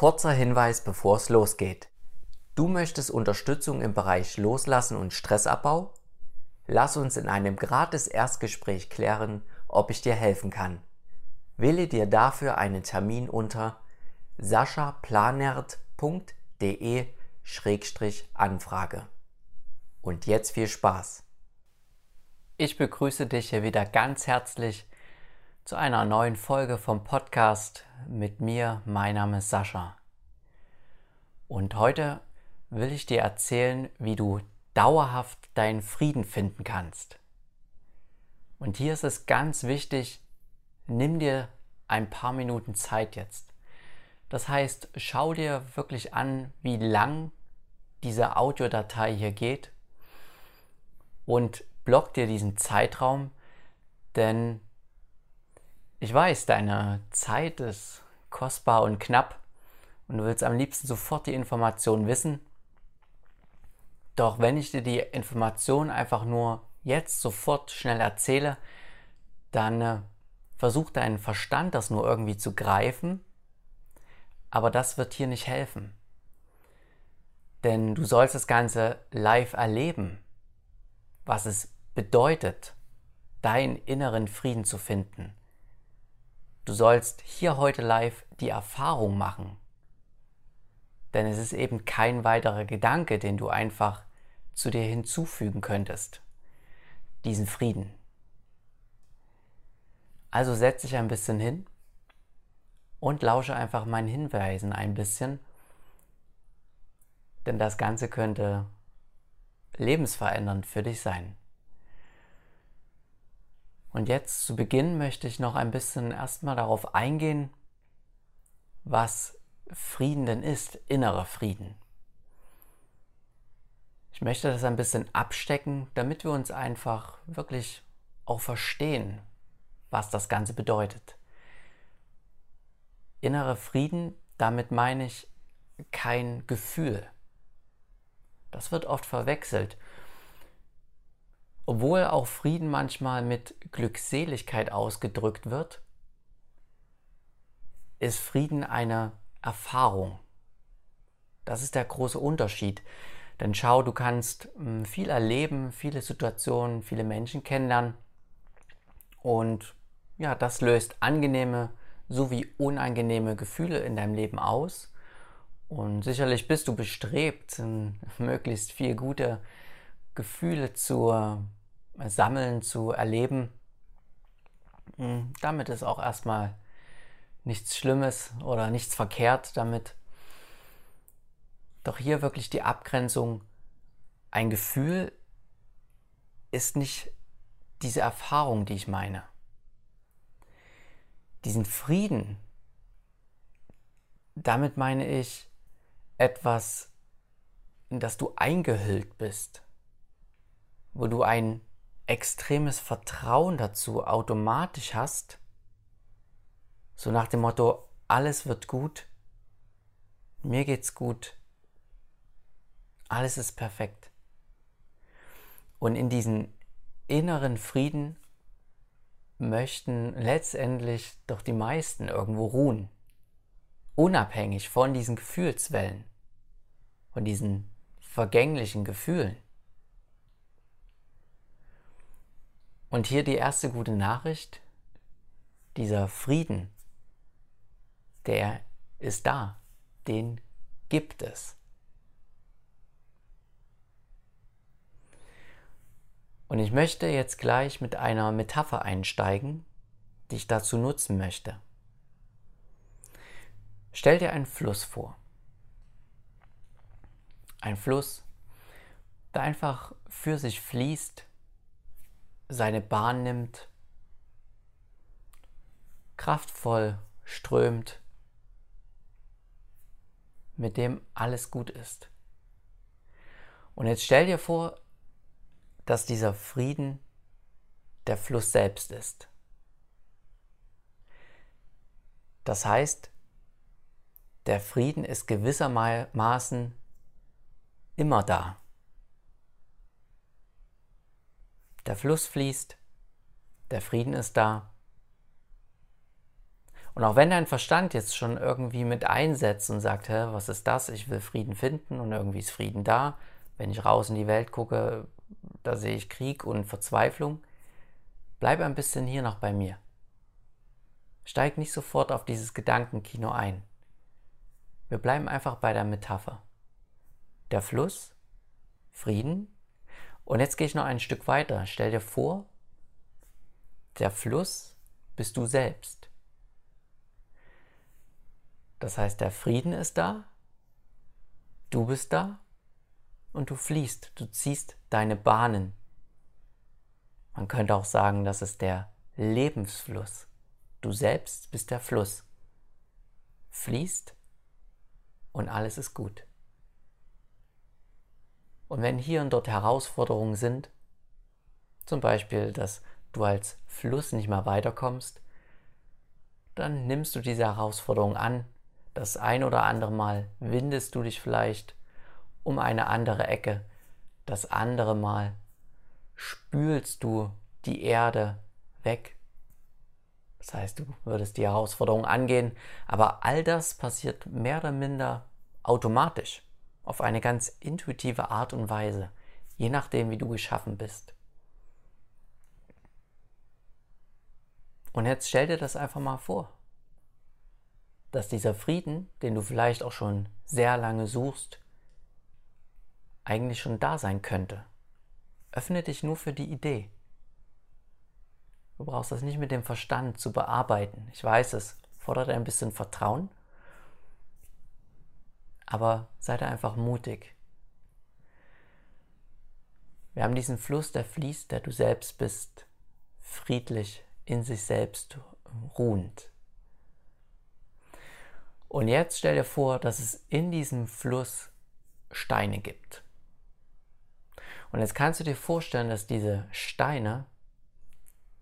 Kurzer Hinweis, bevor es losgeht. Du möchtest Unterstützung im Bereich Loslassen und Stressabbau? Lass uns in einem gratis Erstgespräch klären, ob ich dir helfen kann. Wähle dir dafür einen Termin unter saschaplanert.de-anfrage. Und jetzt viel Spaß! Ich begrüße dich hier wieder ganz herzlich zu einer neuen Folge vom Podcast mit mir. Mein Name ist Sascha. Und heute will ich dir erzählen, wie du dauerhaft deinen Frieden finden kannst. Und hier ist es ganz wichtig, nimm dir ein paar Minuten Zeit jetzt. Das heißt, schau dir wirklich an, wie lang diese Audiodatei hier geht und block dir diesen Zeitraum, denn ich weiß, deine Zeit ist kostbar und knapp und du willst am liebsten sofort die Information wissen. Doch wenn ich dir die Information einfach nur jetzt sofort schnell erzähle, dann äh, versucht dein Verstand das nur irgendwie zu greifen, aber das wird hier nicht helfen. Denn du sollst das Ganze live erleben, was es bedeutet, deinen inneren Frieden zu finden. Du sollst hier heute live die Erfahrung machen. Denn es ist eben kein weiterer Gedanke, den du einfach zu dir hinzufügen könntest. Diesen Frieden. Also setz dich ein bisschen hin und lausche einfach meinen Hinweisen ein bisschen. Denn das Ganze könnte lebensverändernd für dich sein. Und jetzt zu Beginn möchte ich noch ein bisschen erstmal darauf eingehen, was Frieden denn ist, innerer Frieden. Ich möchte das ein bisschen abstecken, damit wir uns einfach wirklich auch verstehen, was das Ganze bedeutet. Innerer Frieden, damit meine ich kein Gefühl. Das wird oft verwechselt obwohl auch Frieden manchmal mit Glückseligkeit ausgedrückt wird, ist Frieden eine Erfahrung. Das ist der große Unterschied. Denn schau, du kannst hm, viel erleben, viele Situationen, viele Menschen kennenlernen. Und ja, das löst angenehme sowie unangenehme Gefühle in deinem Leben aus. Und sicherlich bist du bestrebt, möglichst viel gute Gefühle zu sammeln, zu erleben. Hm, damit ist auch erstmal nichts Schlimmes oder nichts verkehrt damit. Doch hier wirklich die Abgrenzung. Ein Gefühl ist nicht diese Erfahrung, die ich meine. Diesen Frieden, damit meine ich etwas, in das du eingehüllt bist, wo du ein extremes Vertrauen dazu automatisch hast, so nach dem Motto, alles wird gut, mir geht's gut, alles ist perfekt. Und in diesen inneren Frieden möchten letztendlich doch die meisten irgendwo ruhen, unabhängig von diesen Gefühlswellen, von diesen vergänglichen Gefühlen. Und hier die erste gute Nachricht. Dieser Frieden, der ist da. Den gibt es. Und ich möchte jetzt gleich mit einer Metapher einsteigen, die ich dazu nutzen möchte. Stell dir einen Fluss vor. Ein Fluss, der einfach für sich fließt seine Bahn nimmt, kraftvoll strömt, mit dem alles gut ist. Und jetzt stell dir vor, dass dieser Frieden der Fluss selbst ist. Das heißt, der Frieden ist gewissermaßen immer da. Der Fluss fließt, der Frieden ist da. Und auch wenn dein Verstand jetzt schon irgendwie mit einsetzt und sagt, Hä, was ist das? Ich will Frieden finden und irgendwie ist Frieden da. Wenn ich raus in die Welt gucke, da sehe ich Krieg und Verzweiflung. Bleib ein bisschen hier noch bei mir. Steig nicht sofort auf dieses Gedankenkino ein. Wir bleiben einfach bei der Metapher. Der Fluss, Frieden. Und jetzt gehe ich noch ein Stück weiter. Stell dir vor, der Fluss bist du selbst. Das heißt, der Frieden ist da, du bist da und du fließt, du ziehst deine Bahnen. Man könnte auch sagen, das ist der Lebensfluss. Du selbst bist der Fluss. Fließt und alles ist gut. Und wenn hier und dort Herausforderungen sind, zum Beispiel, dass du als Fluss nicht mehr weiterkommst, dann nimmst du diese Herausforderung an. Das ein oder andere Mal windest du dich vielleicht um eine andere Ecke. Das andere Mal spülst du die Erde weg. Das heißt, du würdest die Herausforderung angehen, aber all das passiert mehr oder minder automatisch, auf eine ganz intuitive Art und Weise, je nachdem, wie du geschaffen bist. Und jetzt stell dir das einfach mal vor, dass dieser Frieden, den du vielleicht auch schon sehr lange suchst, eigentlich schon da sein könnte. Öffne dich nur für die Idee. Du brauchst das nicht mit dem Verstand zu bearbeiten. Ich weiß, es fordert ein bisschen Vertrauen, aber sei da einfach mutig. Wir haben diesen Fluss, der fließt, der du selbst bist, friedlich in sich selbst ruhend. Und jetzt stell dir vor, dass es in diesem Fluss Steine gibt. Und jetzt kannst du dir vorstellen, dass diese Steine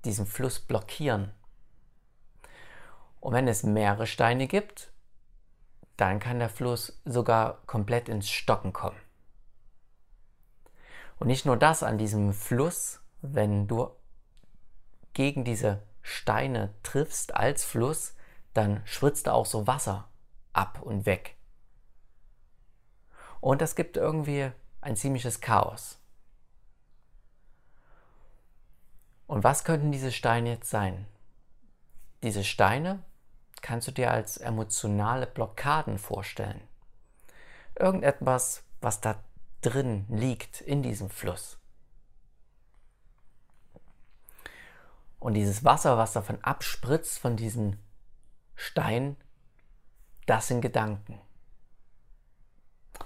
diesen Fluss blockieren. Und wenn es mehrere Steine gibt, dann kann der Fluss sogar komplett ins Stocken kommen. Und nicht nur das an diesem Fluss, wenn du gegen diese Steine triffst als Fluss, dann spritzt da auch so Wasser ab und weg. Und das gibt irgendwie ein ziemliches Chaos. Und was könnten diese Steine jetzt sein? Diese Steine kannst du dir als emotionale Blockaden vorstellen. Irgendetwas, was da drin liegt in diesem Fluss. Und dieses Wasser, was davon abspritzt, von diesen Steinen, das sind Gedanken.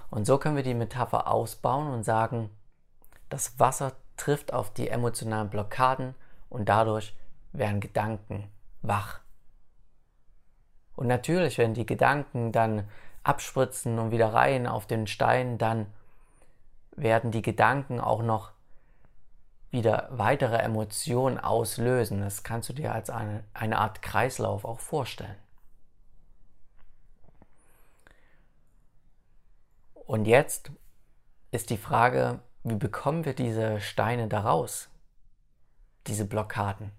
Und so können wir die Metapher ausbauen und sagen, das Wasser trifft auf die emotionalen Blockaden und dadurch werden Gedanken wach. Und natürlich, wenn die Gedanken dann abspritzen und wieder rein auf den Stein, dann werden die Gedanken auch noch wieder weitere Emotionen auslösen. Das kannst du dir als eine, eine Art Kreislauf auch vorstellen. Und jetzt ist die Frage, wie bekommen wir diese Steine daraus? Diese Blockaden.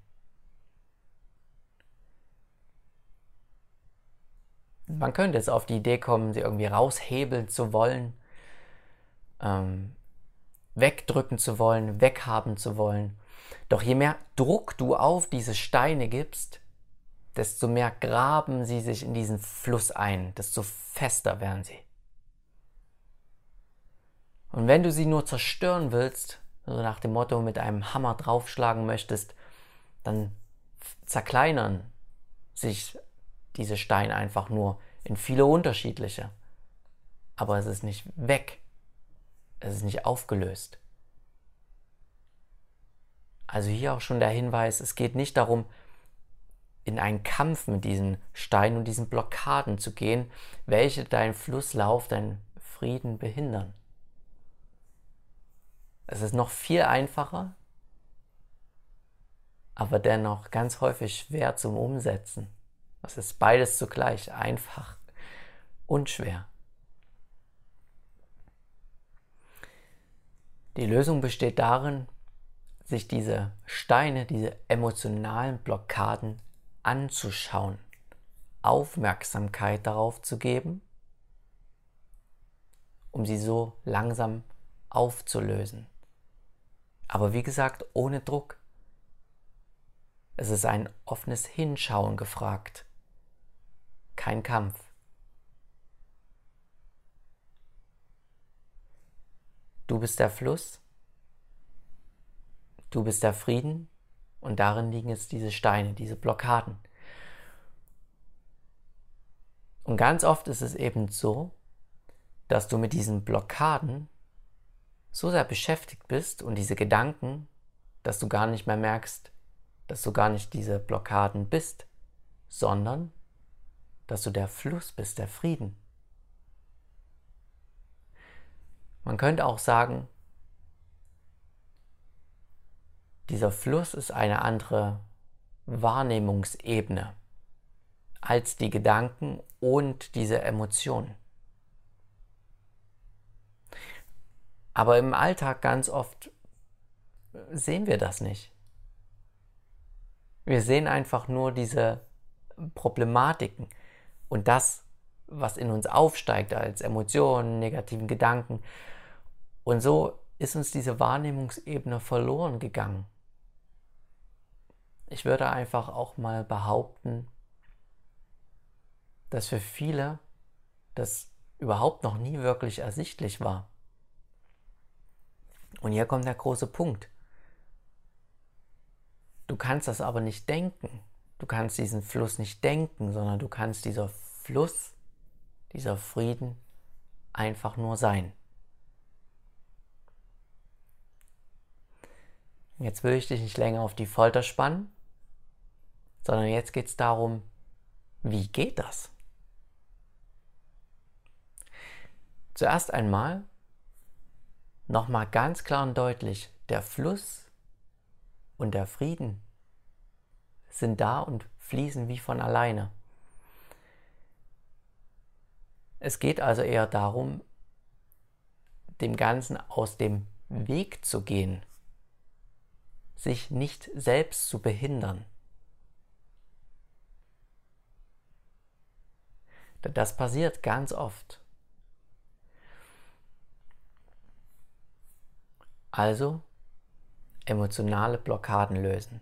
Man könnte jetzt auf die Idee kommen, sie irgendwie raushebeln zu wollen. Ähm, wegdrücken zu wollen, weghaben zu wollen. Doch je mehr Druck du auf diese Steine gibst, desto mehr graben sie sich in diesen Fluss ein, desto fester werden sie. Und wenn du sie nur zerstören willst, also nach dem Motto mit einem Hammer draufschlagen möchtest, dann zerkleinern sich diese Steine einfach nur in viele unterschiedliche. Aber es ist nicht weg, es ist nicht aufgelöst. Also hier auch schon der Hinweis, es geht nicht darum, in einen Kampf mit diesen Steinen und diesen Blockaden zu gehen, welche deinen Flusslauf, deinen Frieden behindern. Es ist noch viel einfacher, aber dennoch ganz häufig schwer zum Umsetzen. Es ist beides zugleich einfach und schwer. Die Lösung besteht darin, sich diese Steine, diese emotionalen Blockaden anzuschauen, Aufmerksamkeit darauf zu geben, um sie so langsam aufzulösen. Aber wie gesagt, ohne Druck. Es ist ein offenes Hinschauen gefragt, kein Kampf. Du bist der Fluss, du bist der Frieden und darin liegen jetzt diese Steine, diese Blockaden. Und ganz oft ist es eben so, dass du mit diesen Blockaden so sehr beschäftigt bist und diese Gedanken, dass du gar nicht mehr merkst, dass du gar nicht diese Blockaden bist, sondern dass du der Fluss bist, der Frieden. Man könnte auch sagen, dieser Fluss ist eine andere Wahrnehmungsebene als die Gedanken und diese Emotionen. Aber im Alltag ganz oft sehen wir das nicht. Wir sehen einfach nur diese Problematiken und das, was in uns aufsteigt als Emotionen, negativen Gedanken. Und so ist uns diese Wahrnehmungsebene verloren gegangen. Ich würde einfach auch mal behaupten, dass für viele das überhaupt noch nie wirklich ersichtlich war. Und hier kommt der große Punkt. Du kannst das aber nicht denken. Du kannst diesen Fluss nicht denken, sondern du kannst dieser Fluss, dieser Frieden einfach nur sein. Jetzt will ich dich nicht länger auf die Folter spannen, sondern jetzt geht es darum, wie geht das? Zuerst einmal nochmal ganz klar und deutlich, der Fluss und der Frieden sind da und fließen wie von alleine. Es geht also eher darum, dem Ganzen aus dem Weg zu gehen, sich nicht selbst zu behindern. Das passiert ganz oft. Also emotionale Blockaden lösen,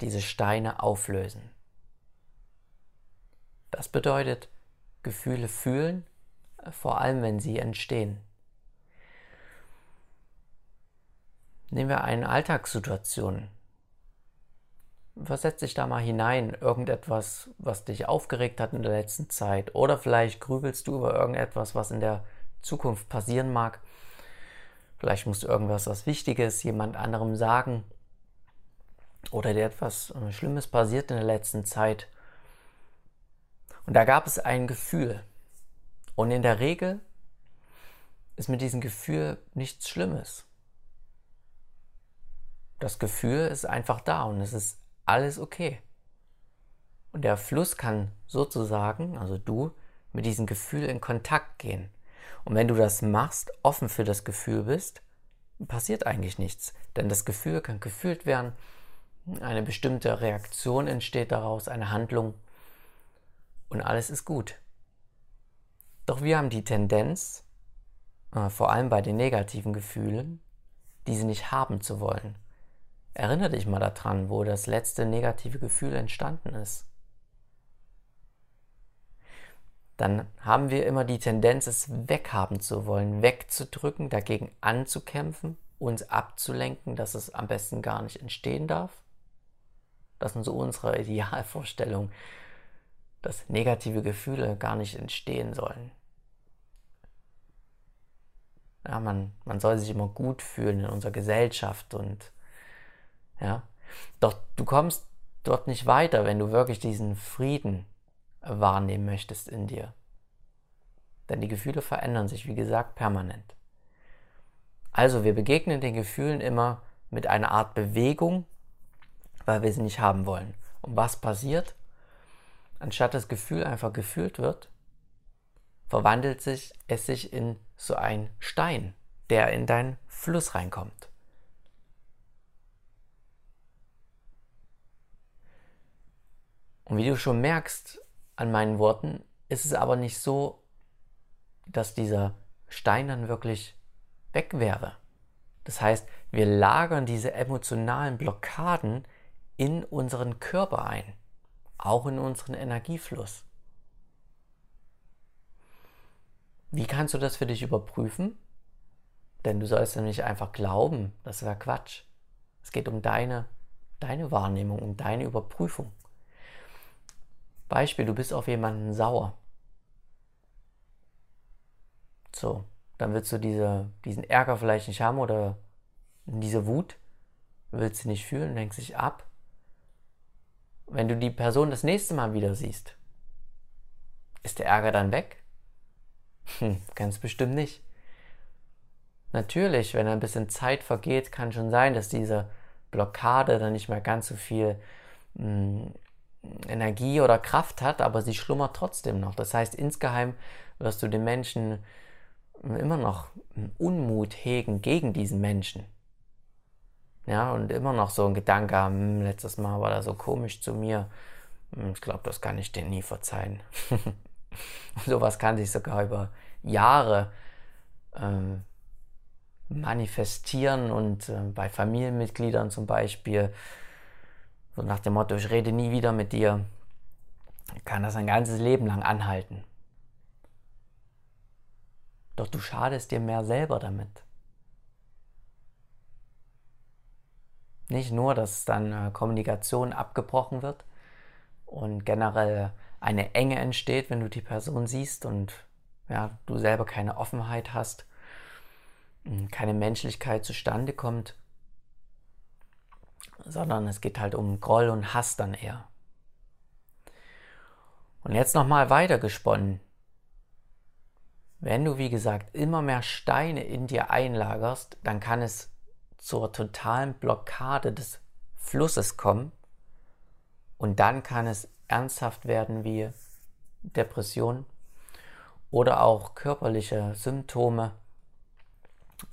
diese Steine auflösen. Das bedeutet Gefühle fühlen, vor allem wenn sie entstehen. Nehmen wir eine Alltagssituation. Versetz dich da mal hinein, irgendetwas, was dich aufgeregt hat in der letzten Zeit. Oder vielleicht grübelst du über irgendetwas, was in der Zukunft passieren mag. Vielleicht musst du irgendwas, was Wichtiges jemand anderem sagen. Oder dir etwas äh, Schlimmes passiert in der letzten Zeit. Und da gab es ein Gefühl. Und in der Regel ist mit diesem Gefühl nichts Schlimmes. Das Gefühl ist einfach da und es ist alles okay. Und der Fluss kann sozusagen, also du, mit diesem Gefühl in Kontakt gehen. Und wenn du das machst, offen für das Gefühl bist, passiert eigentlich nichts. Denn das Gefühl kann gefühlt werden, eine bestimmte Reaktion entsteht daraus, eine Handlung und alles ist gut. Doch wir haben die Tendenz, äh, vor allem bei den negativen Gefühlen, diese nicht haben zu wollen. Erinnere dich mal daran, wo das letzte negative Gefühl entstanden ist. Dann haben wir immer die Tendenz, es weghaben zu wollen, wegzudrücken, dagegen anzukämpfen, uns abzulenken, dass es am besten gar nicht entstehen darf. Das sind so unsere Idealvorstellungen, dass negative Gefühle gar nicht entstehen sollen. Ja, man, man soll sich immer gut fühlen in unserer Gesellschaft und ja. Doch du kommst dort nicht weiter, wenn du wirklich diesen Frieden wahrnehmen möchtest in dir. Denn die Gefühle verändern sich, wie gesagt, permanent. Also wir begegnen den Gefühlen immer mit einer Art Bewegung, weil wir sie nicht haben wollen. Und was passiert? Anstatt das Gefühl einfach gefühlt wird, verwandelt sich es sich in so einen Stein, der in deinen Fluss reinkommt. Und wie du schon merkst, an meinen Worten, ist es aber nicht so, dass dieser Stein dann wirklich weg wäre. Das heißt, wir lagern diese emotionalen Blockaden in unseren Körper ein, auch in unseren Energiefluss. Wie kannst du das für dich überprüfen? Denn du sollst ja nicht einfach glauben, das wäre Quatsch. Es geht um deine, deine Wahrnehmung, um deine Überprüfung. Beispiel, du bist auf jemanden sauer. So, dann willst du diese, diesen Ärger vielleicht nicht haben oder diese Wut, willst du nicht fühlen, lenkst dich ab. Wenn du die Person das nächste Mal wieder siehst, ist der Ärger dann weg? Hm, ganz bestimmt nicht. Natürlich, wenn ein bisschen Zeit vergeht, kann schon sein, dass diese Blockade dann nicht mehr ganz so viel mh, hm, Energie oder Kraft hat, aber sie schlummert trotzdem noch. Das heißt, insgeheim wirst du den Menschen immer noch Unmut hegen gegen diesen Menschen. Ja, und immer noch so ein Gedanke haben, hm, letztes Mal war er so komisch zu mir. Hm, ich glaube, das kann ich dir nie verzeihen. Sowas kann sich sogar über Jahre ähm, manifestieren und äh, bei Familienmitgliedern zum Beispiel, so nach dem Motto, ich rede nie wieder mit dir, kann das ein ganzes Leben lang anhalten. Doch du schadest dir mehr selber damit. Nicht nur, dass dann äh, Kommunikation abgebrochen wird und generell eine Enge entsteht, wenn du die Person siehst und ja, du selber keine Offenheit hast, hm, keine Menschlichkeit zustande kommt, sondern es geht halt um Groll und Hass dann eher. Und jetzt nochmal weitergesponnen. Wenn du, wie gesagt, immer mehr Steine in dir einlagerst, dann kann es zur totalen Blockade des Flusses kommen und dann kann es ernsthaft werden wie Depression oder auch körperliche Symptome,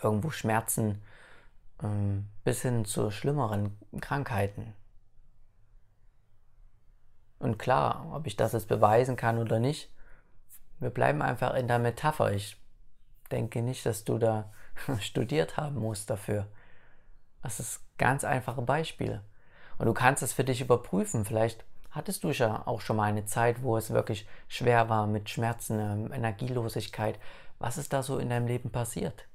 irgendwo Schmerzen ähm, bis hin zu schlimmeren Krankheiten. Und klar, ob ich das jetzt beweisen kann oder nicht, wir bleiben einfach in der Metapher. Ich denke nicht, dass du da studiert haben musst dafür. Das ist ganz einfache Beispiele. Und du kannst es für dich überprüfen. Vielleicht hattest du ja auch schon mal eine Zeit, wo es wirklich schwer war mit Schmerzen, ähm, Energielosigkeit. Was ist da so in deinem Leben passiert?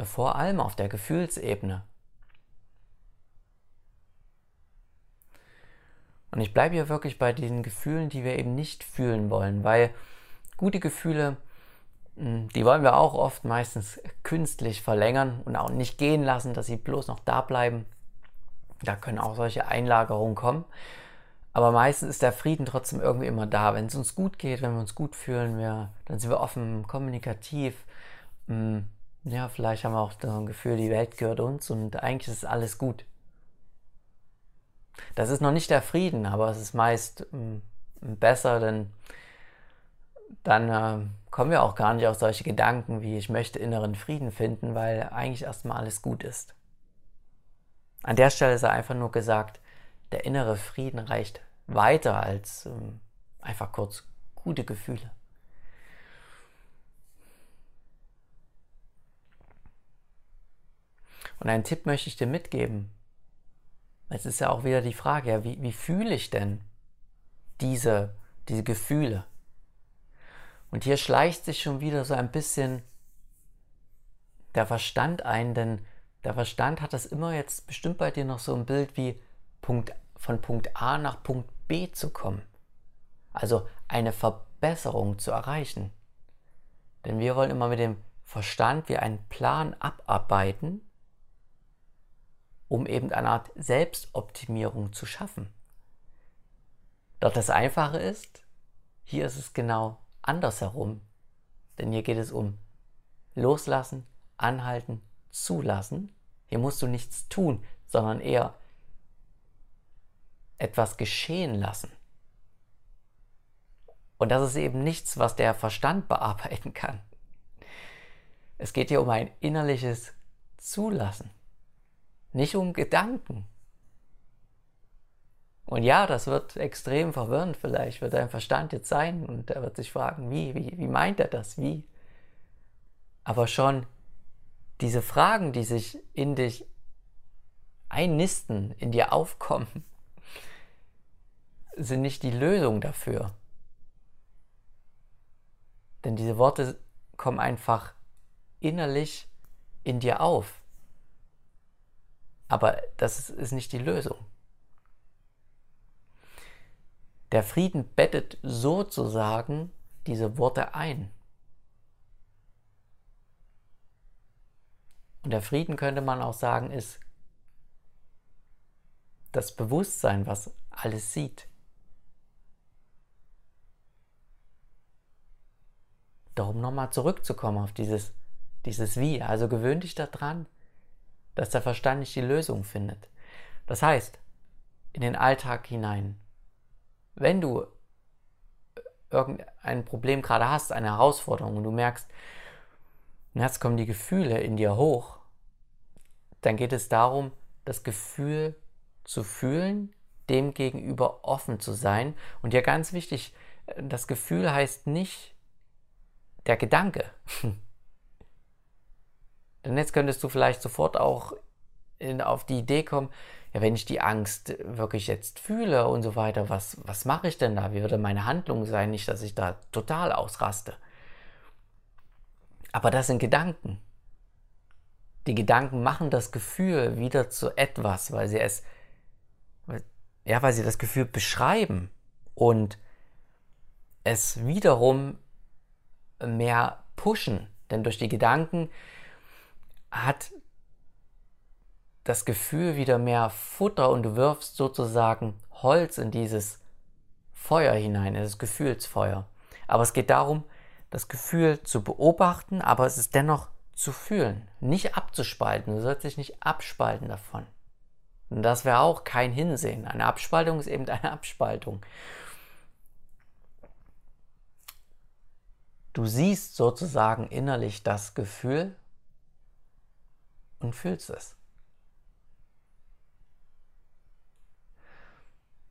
Vor allem auf der Gefühlsebene. Und ich bleibe hier wirklich bei den Gefühlen, die wir eben nicht fühlen wollen, weil gute Gefühle, die wollen wir auch oft meistens künstlich verlängern und auch nicht gehen lassen, dass sie bloß noch da bleiben. Da können auch solche Einlagerungen kommen. Aber meistens ist der Frieden trotzdem irgendwie immer da. Wenn es uns gut geht, wenn wir uns gut fühlen, wir, dann sind wir offen, kommunikativ. Hm, ja, vielleicht haben wir auch das Gefühl, die Welt gehört uns und eigentlich ist alles gut. Das ist noch nicht der Frieden, aber es ist meist ähm, besser, denn dann äh, kommen wir auch gar nicht auf solche Gedanken wie ich möchte inneren Frieden finden, weil eigentlich erstmal alles gut ist. An der Stelle ist einfach nur gesagt, der innere Frieden reicht weiter als ähm, einfach kurz gute Gefühle. Und einen Tipp möchte ich dir mitgeben, es ist ja auch wieder die Frage, ja, wie, wie fühle ich denn diese, diese Gefühle? Und hier schleicht sich schon wieder so ein bisschen der Verstand ein, denn der Verstand hat das immer jetzt bestimmt bei dir noch so ein Bild wie Punkt, von Punkt A nach Punkt B zu kommen. Also eine Verbesserung zu erreichen. Denn wir wollen immer mit dem Verstand wie einen Plan abarbeiten, um eben eine Art Selbstoptimierung zu schaffen. Doch das Einfache ist, hier ist es genau andersherum. Denn hier geht es um Loslassen, Anhalten, Zulassen. Hier musst du nichts tun, sondern eher etwas geschehen lassen. Und das ist eben nichts, was der Verstand bearbeiten kann. Es geht hier um ein innerliches Zulassen nicht um Gedanken. Und ja, das wird extrem verwirrend vielleicht, wird dein Verstand jetzt sein und er wird sich fragen, wie, wie, wie meint er das, wie? Aber schon diese Fragen, die sich in dich einnisten, in dir aufkommen, sind nicht die Lösung dafür. Denn diese Worte kommen einfach innerlich in dir auf. Aber das ist nicht die Lösung. Der Frieden bettet sozusagen diese Worte ein. Und der Frieden könnte man auch sagen, ist das Bewusstsein, was alles sieht. Darum nochmal zurückzukommen auf dieses, dieses Wie. Also gewöhn dich daran, dass der Verstand nicht die Lösung findet. Das heißt, in den Alltag hinein, wenn du irgendein Problem gerade hast, eine Herausforderung und du merkst, jetzt kommen die Gefühle in dir hoch, dann geht es darum, das Gefühl zu fühlen, dem gegenüber offen zu sein. Und ja, ganz wichtig, das Gefühl heißt nicht der Gedanke. Denn jetzt könntest du vielleicht sofort auch in, auf die Idee kommen, ja, wenn ich die Angst wirklich jetzt fühle und so weiter, was, was mache ich denn da? Wie würde meine Handlung sein? Nicht, dass ich da total ausraste. Aber das sind Gedanken. Die Gedanken machen das Gefühl wieder zu etwas, weil sie es, ja, weil sie das Gefühl beschreiben und es wiederum mehr pushen. Denn durch die Gedanken hat das Gefühl wieder mehr Futter und du wirfst sozusagen Holz in dieses Feuer hinein, in das Gefühlsfeuer. Aber es geht darum, das Gefühl zu beobachten, aber es ist dennoch zu fühlen, nicht abzuspalten. Du sollst dich nicht abspalten davon. Und das wäre auch kein Hinsehen. Eine Abspaltung ist eben eine Abspaltung. Du siehst sozusagen innerlich das Gefühl und fühlst es.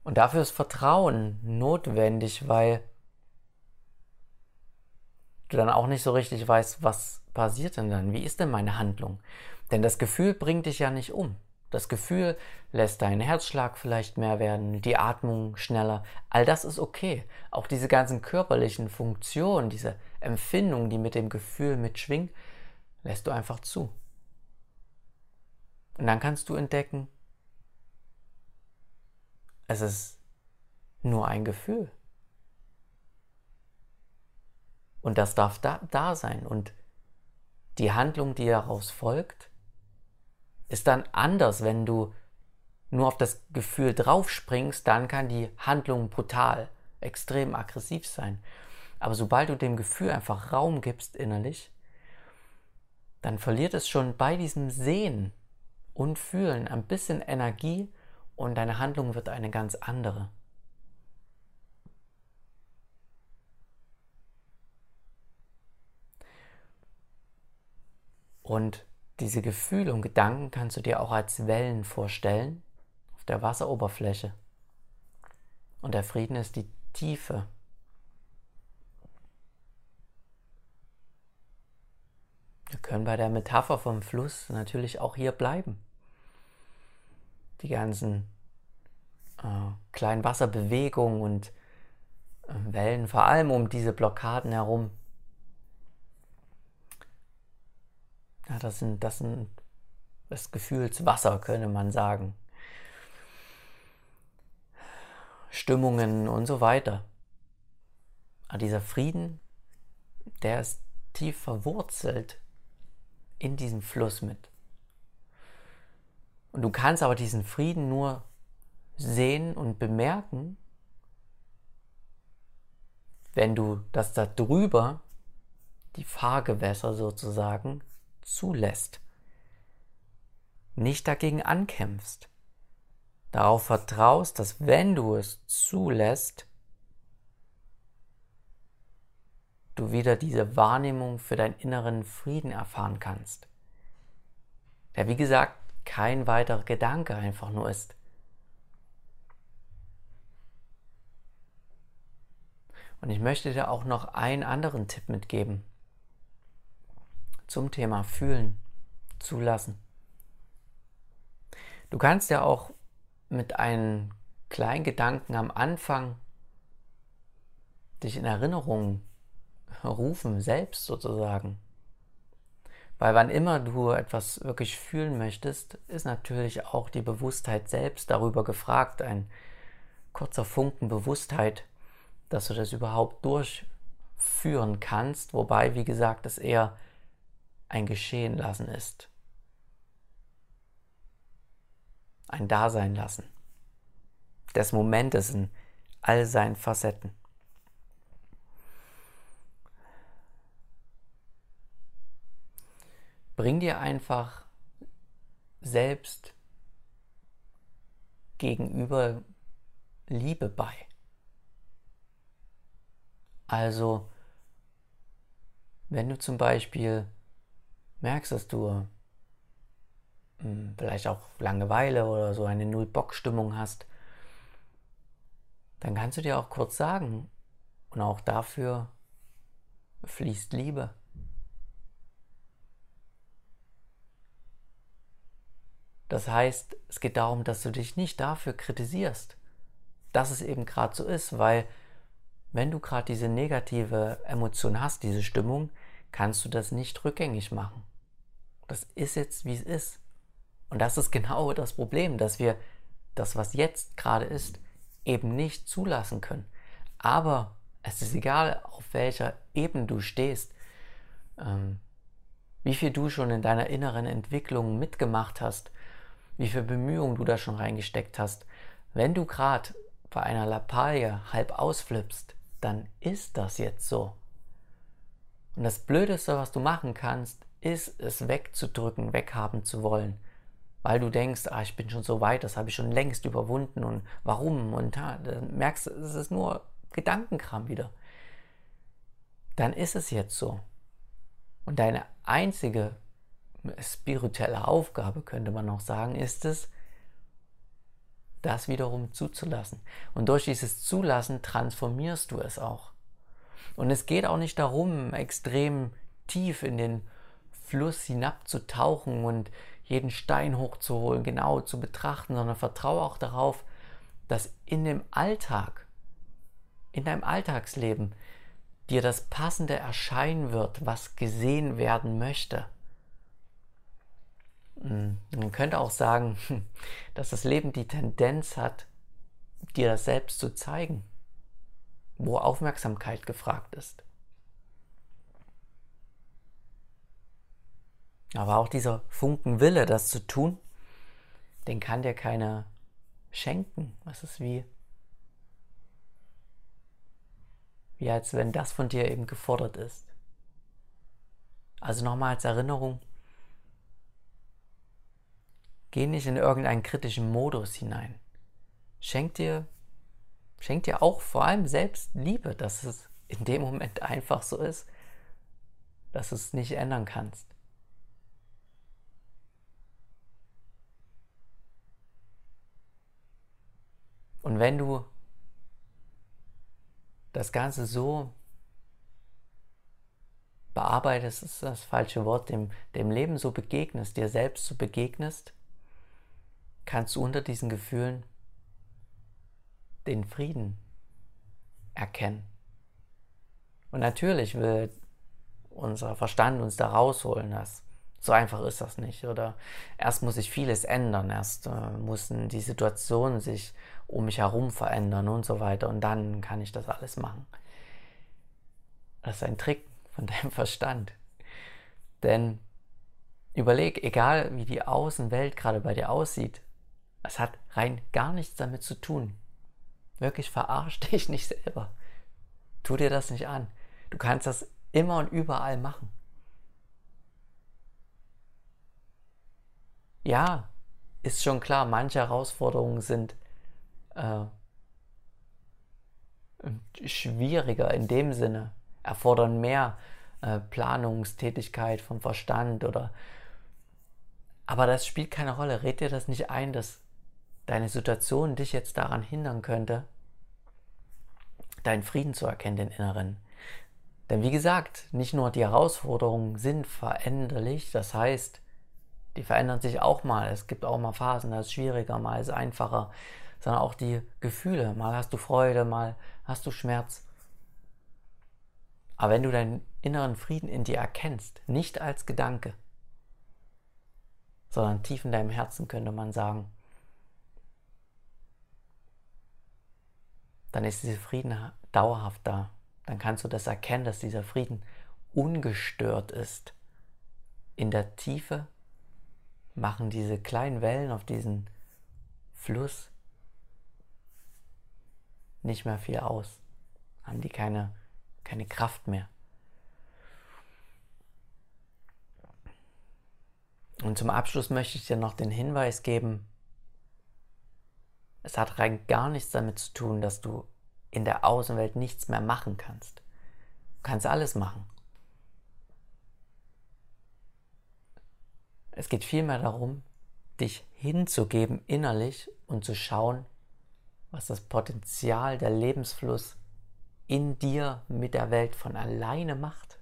Und dafür ist Vertrauen notwendig, weil du dann auch nicht so richtig weißt, was passiert denn dann? Wie ist denn meine Handlung? Denn das Gefühl bringt dich ja nicht um. Das Gefühl lässt deinen Herzschlag vielleicht mehr werden, die Atmung schneller. All das ist okay. Auch diese ganzen körperlichen Funktionen, diese Empfindungen, die mit dem Gefühl mitschwingen, lässt du einfach zu. Und dann kannst du entdecken, es ist nur ein Gefühl. Und das darf da, da sein. Und die Handlung, die daraus folgt, ist dann anders, wenn du nur auf das Gefühl draufspringst, dann kann die Handlung brutal, extrem aggressiv sein. Aber sobald du dem Gefühl einfach Raum gibst innerlich, dann verliert es schon bei diesem Sehen und Fühlen ein bisschen Energie und deine Handlung wird eine ganz andere. Und diese Gefühle und Gedanken kannst du dir auch als Wellen vorstellen auf der Wasseroberfläche. Und der Frieden ist die Tiefe. Wir können bei der Metapher vom Fluss natürlich auch hier bleiben. Die ganzen äh, kleinen Wasserbewegungen und äh, Wellen, vor allem um diese Blockaden herum, Ja, das sind, das sind das Gefühlswasser, könnte man sagen. Stimmungen und so weiter. Aber dieser Frieden, der ist tief verwurzelt in diesem Fluss mit. Und du kannst aber diesen Frieden nur sehen und bemerken, wenn du das da drüber, die Fahrgewässer sozusagen, zulässt, nicht dagegen ankämpfst, darauf vertraust, dass wenn du es zulässt, du wieder diese Wahrnehmung für deinen inneren Frieden erfahren kannst. Der wie gesagt kein weiterer Gedanke einfach nur ist. Und ich möchte dir auch noch einen anderen Tipp mitgeben zum Thema Fühlen, Zulassen. Du kannst ja auch mit einem kleinen Gedanken am Anfang dich in Erinnerung rufen, selbst sozusagen. Weil wann immer du etwas wirklich fühlen möchtest, ist natürlich auch die Bewusstheit selbst darüber gefragt, ein kurzer Funken Bewusstheit, dass du das überhaupt durchführen kannst, wobei, wie gesagt, es eher ein Geschehen lassen ist. Ein Dasein lassen. Des Momentes in all seinen Facetten. Bring dir einfach selbst gegenüber Liebe bei. Also, wenn du zum Beispiel merkst, dass du hm, vielleicht auch Langeweile oder so eine Null-Bock-Stimmung hast, dann kannst du dir auch kurz sagen, und auch dafür fließt Liebe. Das heißt, es geht darum, dass du dich nicht dafür kritisierst, dass es eben gerade so ist, weil wenn du gerade diese negative Emotion hast, diese Stimmung, kannst du das nicht rückgängig machen. Das ist jetzt, wie es ist. Und das ist genau das Problem, dass wir das, was jetzt gerade ist, eben nicht zulassen können. Aber es ist egal, auf welcher Ebene du stehst, ähm, wie viel du schon in deiner inneren Entwicklung mitgemacht hast, wie viel Bemühungen du da schon reingesteckt hast. Wenn du gerade bei einer Lappalie halb ausflippst, dann ist das jetzt so. Und das Blödeste, was du machen kannst, ist es wegzudrücken, weghaben zu wollen. Weil du denkst, ah, ich bin schon so weit, das habe ich schon längst überwunden und warum? Und ja, dann merkst du, es ist nur Gedankenkram wieder. Dann ist es jetzt so. Und deine einzige spirituelle Aufgabe, könnte man noch sagen, ist es, das wiederum zuzulassen. Und durch dieses Zulassen transformierst du es auch. Und es geht auch nicht darum, extrem tief in den Fluss hinabzutauchen und jeden Stein hochzuholen, genau zu betrachten, sondern vertraue auch darauf, dass in dem Alltag, in deinem Alltagsleben, dir das Passende erscheinen wird, was gesehen werden möchte. Hm, man könnte auch sagen, dass das Leben die Tendenz hat, dir das selbst zu zeigen, wo Aufmerksamkeit gefragt ist. Aber auch dieser Funken Wille, das zu tun, den kann dir keiner schenken. Das ist wie, wie als wenn das von dir eben gefordert ist. Also nochmal als Erinnerung, Geh nicht in irgendeinen kritischen Modus hinein. Schenk dir, schenk dir auch vor allem selbst Liebe, dass es in dem Moment einfach so ist, dass du es nicht ändern kannst. Und wenn du das Ganze so bearbeitest, ist das falsche Wort, dem, dem Leben so begegnest, dir selbst so begegnest, kannst du unter diesen Gefühlen den Frieden erkennen. Und natürlich will unser Verstand uns da rausholen, dass so einfach ist das nicht. Oder erst muss sich vieles ändern, erst äh, müssen die Situationen sich um mich herum verändern und so weiter. Und dann kann ich das alles machen. Das ist ein Trick von deinem Verstand. Denn überleg, egal wie die Außenwelt gerade bei dir aussieht, es hat rein gar nichts damit zu tun. Wirklich verarsch dich nicht selber. Tu dir das nicht an. Du kannst das immer und überall machen. Ja, ist schon klar, manche Herausforderungen sind äh, schwieriger in dem Sinne, erfordern mehr äh, Planungstätigkeit vom Verstand oder aber das spielt keine Rolle. Red dir das nicht ein, dass deine Situation dich jetzt daran hindern könnte, deinen Frieden zu erkennen, den inneren. Denn wie gesagt, nicht nur die Herausforderungen sind veränderlich, das heißt, die verändern sich auch mal. Es gibt auch mal Phasen, da ist es schwieriger, mal ist es einfacher, sondern auch die Gefühle. Mal hast du Freude, mal hast du Schmerz. Aber wenn du deinen inneren Frieden in dir erkennst, nicht als Gedanke, sondern tief in deinem Herzen, könnte man sagen, dann ist dieser Frieden dauerhaft da. Dann kannst du das erkennen, dass dieser Frieden ungestört ist. In der Tiefe machen diese kleinen Wellen auf diesen Fluss nicht mehr viel aus. Haben die keine, keine Kraft mehr. Und zum Abschluss möchte ich dir noch den Hinweis geben, es hat rein gar nichts damit zu tun, dass du in der Außenwelt nichts mehr machen kannst. Du kannst alles machen. Es geht vielmehr darum, dich hinzugeben innerlich und zu schauen, was das Potenzial, der Lebensfluss in dir mit der Welt von alleine macht.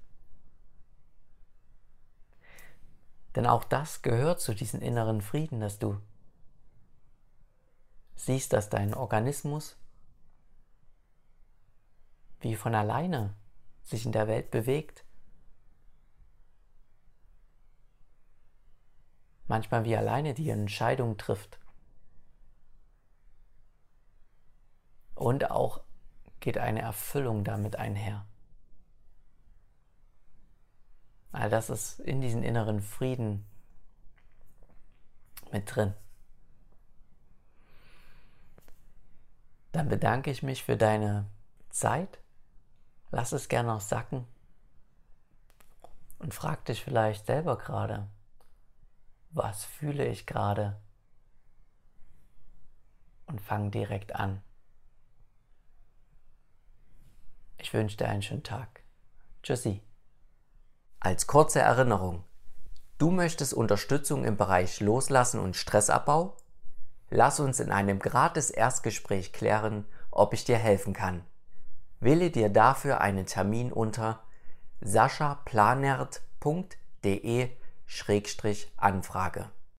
Denn auch das gehört zu diesem inneren Frieden, dass du siehst, dass dein Organismus wie von alleine sich in der Welt bewegt. Manchmal wie alleine die Entscheidung trifft. Und auch geht eine Erfüllung damit einher. All das ist in diesen inneren Frieden mit drin. Dann bedanke ich mich für deine Zeit. Lass es gerne noch sacken. Und frag dich vielleicht selber gerade, was fühle ich gerade? Und fang direkt an. Ich wünsche dir einen schönen Tag. Tschüssi. Als kurze Erinnerung. Du möchtest Unterstützung im Bereich Loslassen und Stressabbau? Lass uns in einem gratis Erstgespräch klären, ob ich dir helfen kann. Wähle dir dafür einen Termin unter saschaplanert.de-anfrage.